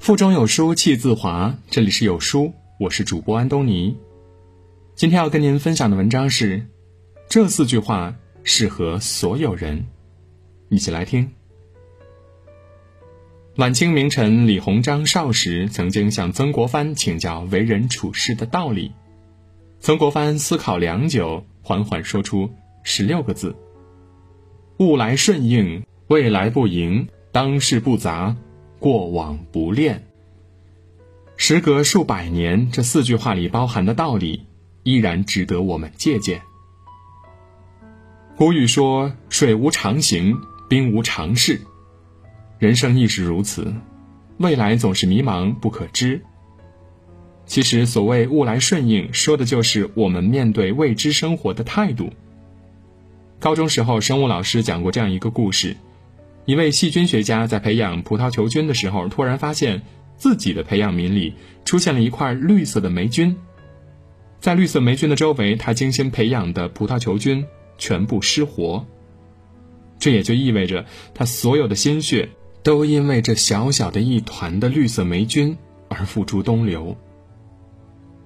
腹中有书气自华，这里是有书，我是主播安东尼。今天要跟您分享的文章是：这四句话适合所有人。一起来听。晚清名臣李鸿章少时曾经向曾国藩请教为人处事的道理，曾国藩思考良久，缓缓说出十六个字：“物来顺应，未来不迎，当世不杂，过往不恋。”时隔数百年，这四句话里包含的道理。依然值得我们借鉴。古语说：“水无常形，兵无常势。”人生亦是如此，未来总是迷茫不可知。其实，所谓“物来顺应”，说的就是我们面对未知生活的态度。高中时候，生物老师讲过这样一个故事：一位细菌学家在培养葡萄球菌的时候，突然发现自己的培养皿里出现了一块绿色的霉菌。在绿色霉菌的周围，他精心培养的葡萄球菌全部失活。这也就意味着他所有的心血都因为这小小的一团的绿色霉菌而付诸东流。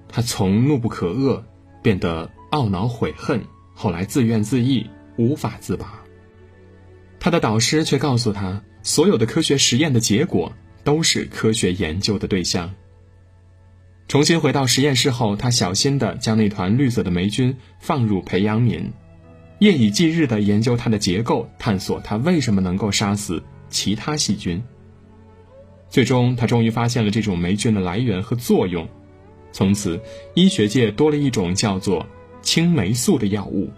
他从怒不可遏变得懊恼悔恨，后来自怨自艾，无法自拔。他的导师却告诉他，所有的科学实验的结果都是科学研究的对象。重新回到实验室后，他小心地将那团绿色的霉菌放入培养皿，夜以继日地研究它的结构，探索它为什么能够杀死其他细菌。最终，他终于发现了这种霉菌的来源和作用。从此，医学界多了一种叫做青霉素的药物。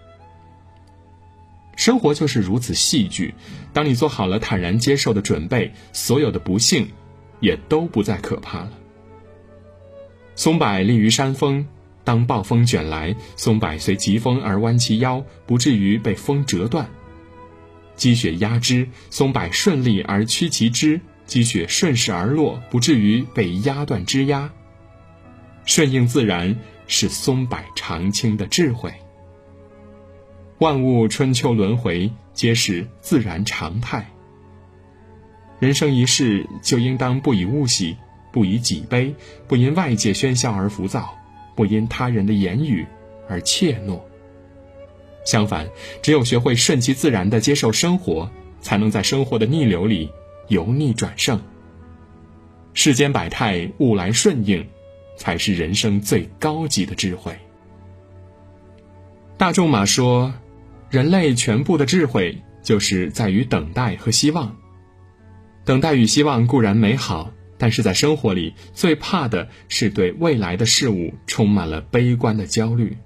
生活就是如此戏剧，当你做好了坦然接受的准备，所有的不幸也都不再可怕了。松柏立于山峰，当暴风卷来，松柏随疾风而弯其腰，不至于被风折断；积雪压枝，松柏顺利而屈其枝，积雪顺势而落，不至于被压断枝丫。顺应自然是松柏常青的智慧。万物春秋轮回，皆是自然常态。人生一世，就应当不以物喜。不以己悲，不因外界喧嚣而浮躁，不因他人的言语而怯懦。相反，只有学会顺其自然的接受生活，才能在生活的逆流里由逆转胜。世间百态，物来顺应，才是人生最高级的智慧。大仲马说：“人类全部的智慧，就是在于等待和希望。等待与希望固然美好。”但是在生活里，最怕的是对未来的事物充满了悲观的焦虑。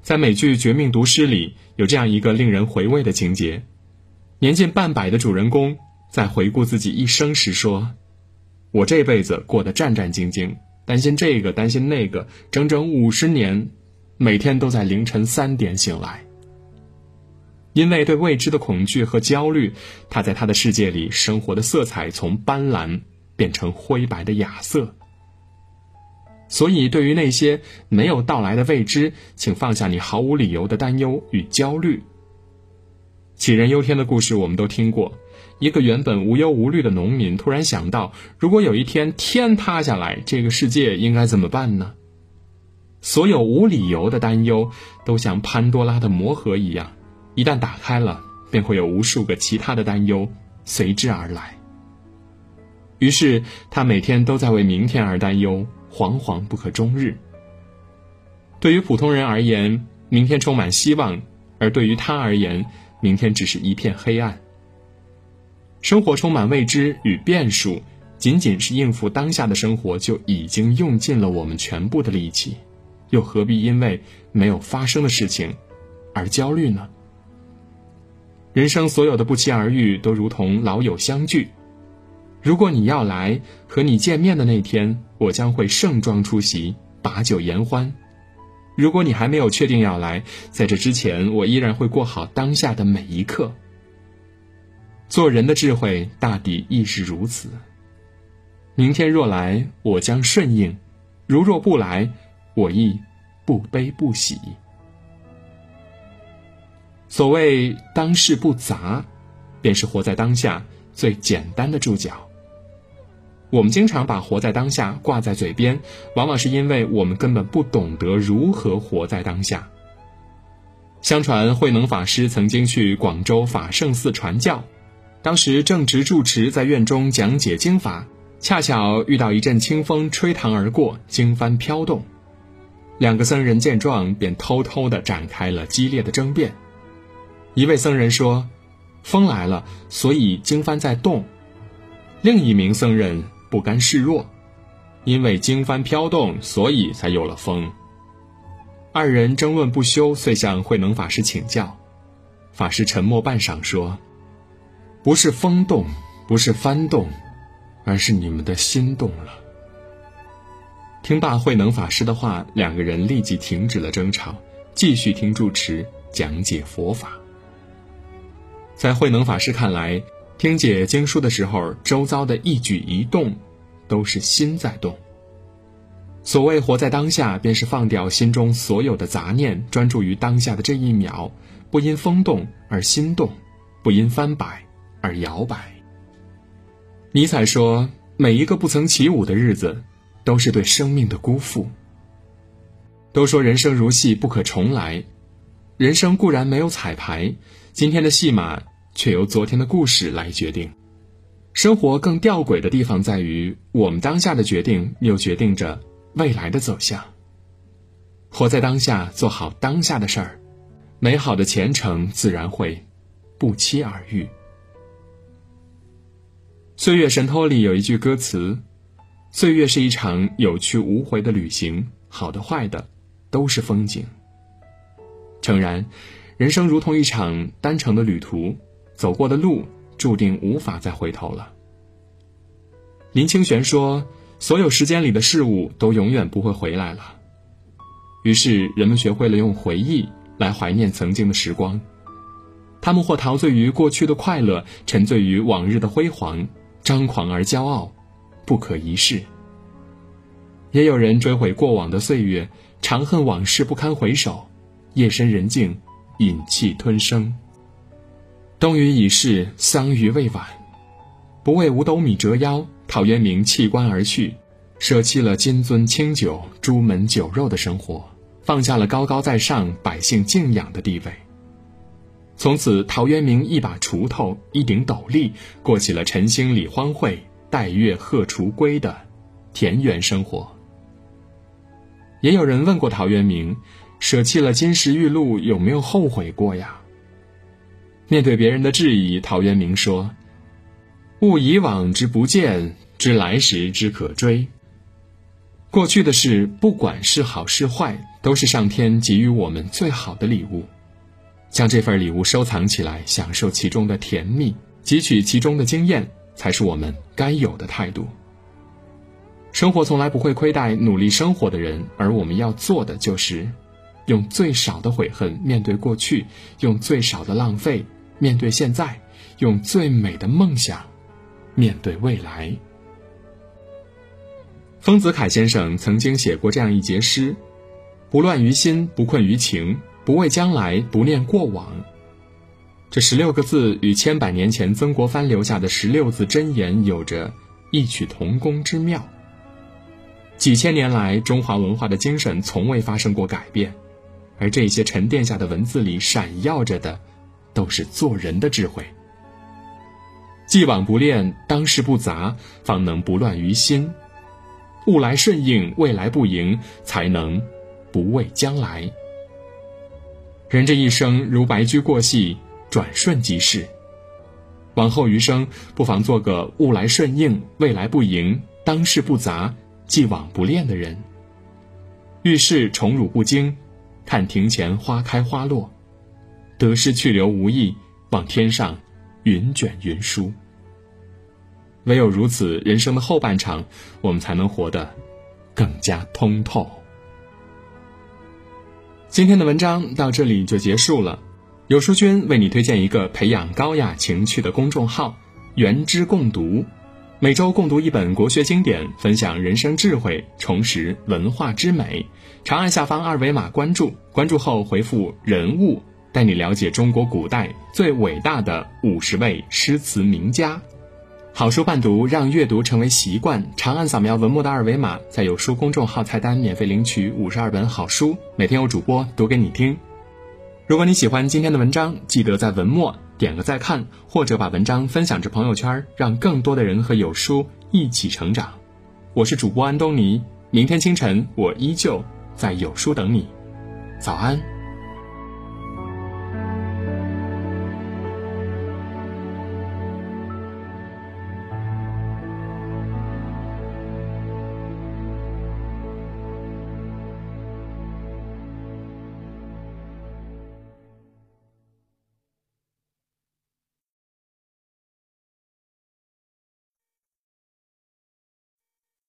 在美剧《绝命毒师》里，有这样一个令人回味的情节：年近半百的主人公在回顾自己一生时说：“我这辈子过得战战兢兢，担心这个，担心那个，整整五十年，每天都在凌晨三点醒来。因为对未知的恐惧和焦虑，他在他的世界里生活的色彩从斑斓。”变成灰白的亚色。所以，对于那些没有到来的未知，请放下你毫无理由的担忧与焦虑。杞人忧天的故事我们都听过。一个原本无忧无虑的农民突然想到，如果有一天天塌下来，这个世界应该怎么办呢？所有无理由的担忧，都像潘多拉的魔盒一样，一旦打开了，便会有无数个其他的担忧随之而来。于是，他每天都在为明天而担忧，惶惶不可终日。对于普通人而言，明天充满希望；而对于他而言，明天只是一片黑暗。生活充满未知与变数，仅仅是应付当下的生活就已经用尽了我们全部的力气，又何必因为没有发生的事情而焦虑呢？人生所有的不期而遇，都如同老友相聚。如果你要来和你见面的那天，我将会盛装出席，把酒言欢。如果你还没有确定要来，在这之前，我依然会过好当下的每一刻。做人的智慧，大抵亦是如此。明天若来，我将顺应；如若不来，我亦不悲不喜。所谓当世不杂，便是活在当下最简单的注脚。我们经常把活在当下挂在嘴边，往往是因为我们根本不懂得如何活在当下。相传慧能法师曾经去广州法圣寺传教，当时正值住持在院中讲解经法，恰巧遇到一阵清风吹堂而过，经幡飘动。两个僧人见状，便偷偷地展开了激烈的争辩。一位僧人说：“风来了，所以经幡在动。”另一名僧人不甘示弱，因为经幡飘动，所以才有了风。二人争论不休，遂向慧能法师请教。法师沉默半晌，说：“不是风动，不是幡动，而是你们的心动了。”听罢慧能法师的话，两个人立即停止了争吵，继续听住持讲解佛法。在慧能法师看来，听解经书的时候，周遭的一举一动，都是心在动。所谓活在当下，便是放掉心中所有的杂念，专注于当下的这一秒，不因风动而心动，不因翻摆而摇摆。尼采说：“每一个不曾起舞的日子，都是对生命的辜负。”都说人生如戏，不可重来。人生固然没有彩排，今天的戏码。却由昨天的故事来决定。生活更吊诡的地方在于，我们当下的决定又决定着未来的走向。活在当下，做好当下的事儿，美好的前程自然会不期而遇。《岁月神偷》里有一句歌词：“岁月是一场有去无回的旅行，好的坏的都是风景。”诚然，人生如同一场单程的旅途。走过的路注定无法再回头了。林清玄说：“所有时间里的事物都永远不会回来了。”于是人们学会了用回忆来怀念曾经的时光，他们或陶醉于过去的快乐，沉醉于往日的辉煌，张狂而骄傲，不可一世；也有人追悔过往的岁月，长恨往事不堪回首，夜深人静，忍气吞声。冬雨已逝，桑榆未晚。不为五斗米折腰，陶渊明弃官而去，舍弃了金樽清酒、朱门酒肉的生活，放下了高高在上、百姓敬仰的地位。从此，陶渊明一把锄头、一顶斗笠，过起了晨兴理荒秽，待月荷锄归的田园生活。也有人问过陶渊明，舍弃了金石玉露，有没有后悔过呀？面对别人的质疑，陶渊明说：“悟以往之不谏，知来时之可追。过去的事，不管是好是坏，都是上天给予我们最好的礼物。将这份礼物收藏起来，享受其中的甜蜜，汲取其中的经验，才是我们该有的态度。生活从来不会亏待努力生活的人，而我们要做的就是，用最少的悔恨面对过去，用最少的浪费。”面对现在，用最美的梦想面对未来。丰子恺先生曾经写过这样一节诗：“不乱于心，不困于情，不畏将来，不念过往。”这十六个字与千百年前曾国藩留下的十六字真言有着异曲同工之妙。几千年来，中华文化的精神从未发生过改变，而这些沉淀下的文字里闪耀着的。都是做人的智慧。既往不恋，当世不杂，方能不乱于心；物来顺应，未来不迎，才能不畏将来。人这一生如白驹过隙，转瞬即逝。往后余生，不妨做个物来顺应，未来不迎，当世不杂，既往不恋的人。遇事宠辱不惊，看庭前花开花落。得失去留无意，望天上云卷云舒。唯有如此，人生的后半场，我们才能活得更加通透。今天的文章到这里就结束了。有书君为你推荐一个培养高雅情趣的公众号“原知共读”，每周共读一本国学经典，分享人生智慧，重拾文化之美。长按下方二维码关注，关注后回复“人物”。带你了解中国古代最伟大的五十位诗词名家。好书伴读，让阅读成为习惯。长按扫描文末的二维码，在有书公众号菜单免费领取五十二本好书，每天有主播读给你听。如果你喜欢今天的文章，记得在文末点个再看，或者把文章分享至朋友圈，让更多的人和有书一起成长。我是主播安东尼，明天清晨我依旧在有书等你。早安。